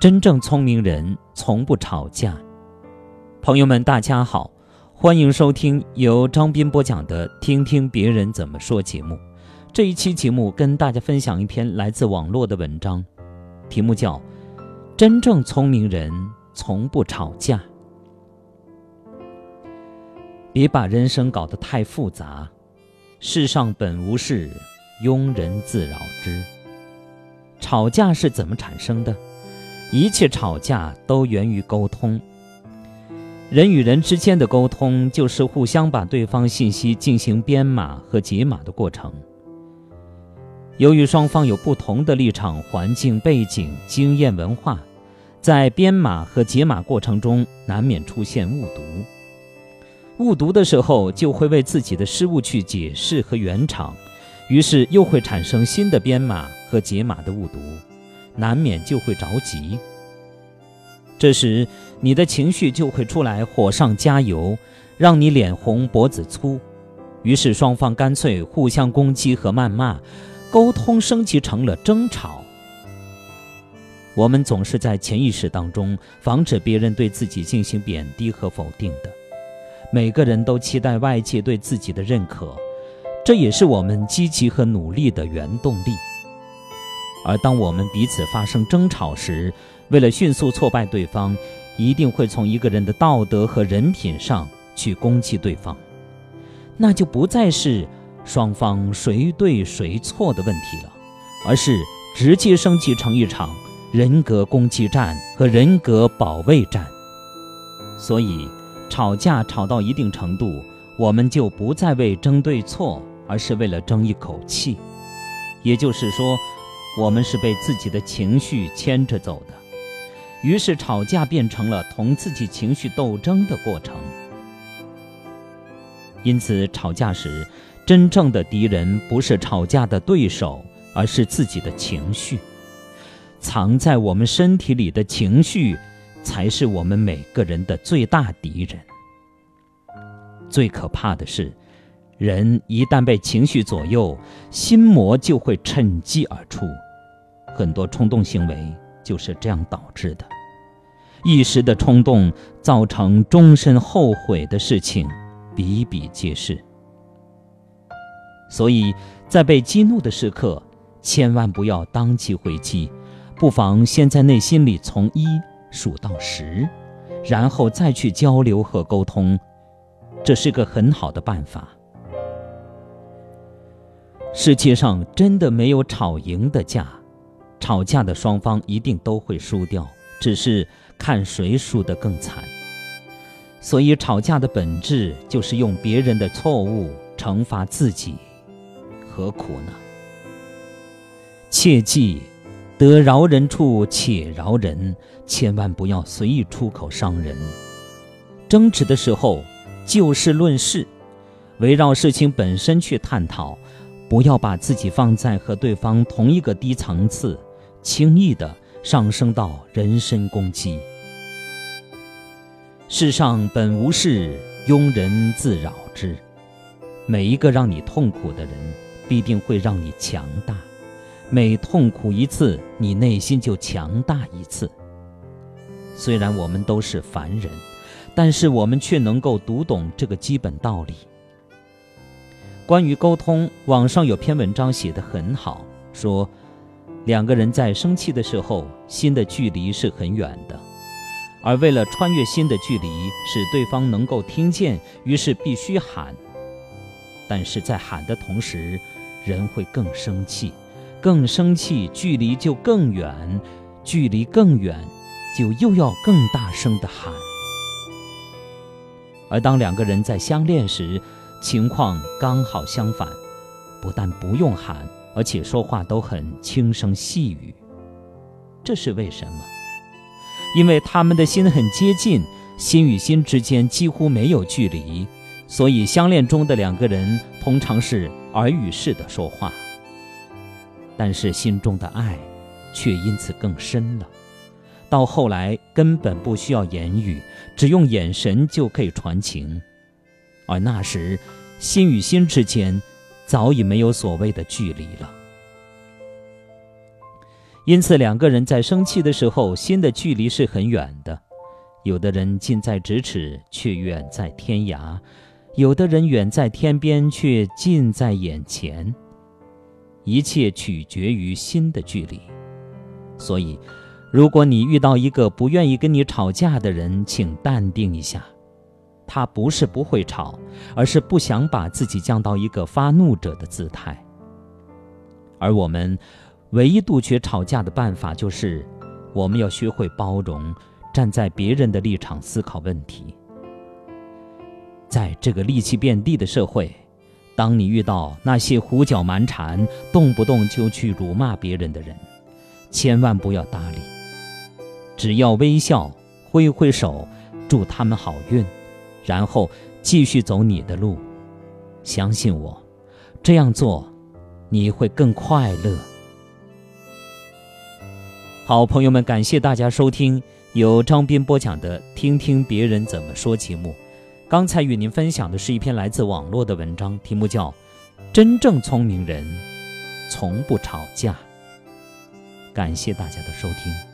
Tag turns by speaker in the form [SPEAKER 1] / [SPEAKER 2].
[SPEAKER 1] 真正聪明人从不吵架。朋友们，大家好，欢迎收听由张斌播讲的《听听别人怎么说》节目。这一期节目跟大家分享一篇来自网络的文章，题目叫《真正聪明人从不吵架》。别把人生搞得太复杂，世上本无事，庸人自扰之。吵架是怎么产生的？一切吵架都源于沟通。人与人之间的沟通，就是互相把对方信息进行编码和解码的过程。由于双方有不同的立场、环境、背景、经验、文化，在编码和解码过程中，难免出现误读。误读的时候，就会为自己的失误去解释和圆场，于是又会产生新的编码和解码的误读，难免就会着急。这时，你的情绪就会出来，火上加油，让你脸红脖子粗，于是双方干脆互相攻击和谩骂。沟通升级成了争吵。我们总是在潜意识当中防止别人对自己进行贬低和否定的。每个人都期待外界对自己的认可，这也是我们积极和努力的原动力。而当我们彼此发生争吵时，为了迅速挫败对方，一定会从一个人的道德和人品上去攻击对方，那就不再是。双方谁对谁错的问题了，而是直接升级成一场人格攻击战和人格保卫战。所以，吵架吵到一定程度，我们就不再为争对错，而是为了争一口气。也就是说，我们是被自己的情绪牵着走的。于是，吵架变成了同自己情绪斗争的过程。因此，吵架时。真正的敌人不是吵架的对手，而是自己的情绪。藏在我们身体里的情绪，才是我们每个人的最大敌人。最可怕的是，人一旦被情绪左右，心魔就会趁机而出。很多冲动行为就是这样导致的。一时的冲动造成终身后悔的事情，比比皆是。所以在被激怒的时刻，千万不要当即回击，不妨先在内心里从一数到十，然后再去交流和沟通，这是个很好的办法。世界上真的没有吵赢的架，吵架的双方一定都会输掉，只是看谁输得更惨。所以吵架的本质就是用别人的错误惩罚自己。何苦呢？切记，得饶人处且饶人，千万不要随意出口伤人。争执的时候，就事论事，围绕事情本身去探讨，不要把自己放在和对方同一个低层次，轻易的上升到人身攻击。世上本无事，庸人自扰之。每一个让你痛苦的人。必定会让你强大，每痛苦一次，你内心就强大一次。虽然我们都是凡人，但是我们却能够读懂这个基本道理。关于沟通，网上有篇文章写得很好，说两个人在生气的时候，心的距离是很远的，而为了穿越心的距离，使对方能够听见，于是必须喊。但是在喊的同时，人会更生气，更生气，距离就更远，距离更远，就又要更大声的喊。而当两个人在相恋时，情况刚好相反，不但不用喊，而且说话都很轻声细语。这是为什么？因为他们的心很接近，心与心之间几乎没有距离。所以，相恋中的两个人通常是耳语式的说话，但是心中的爱却因此更深了。到后来，根本不需要言语，只用眼神就可以传情。而那时，心与心之间早已没有所谓的距离了。因此，两个人在生气的时候，心的距离是很远的。有的人近在咫尺，却远在天涯；有的人远在天边，却近在眼前。一切取决于心的距离。所以，如果你遇到一个不愿意跟你吵架的人，请淡定一下。他不是不会吵，而是不想把自己降到一个发怒者的姿态。而我们唯一杜绝吵架的办法，就是我们要学会包容。站在别人的立场思考问题，在这个戾气遍地的社会，当你遇到那些胡搅蛮缠、动不动就去辱骂别人的人，千万不要搭理，只要微笑、挥挥手，祝他们好运，然后继续走你的路。相信我，这样做你会更快乐。好朋友们，感谢大家收听。由张斌播讲的《听听别人怎么说》节目，刚才与您分享的是一篇来自网络的文章，题目叫《真正聪明人从不吵架》。感谢大家的收听。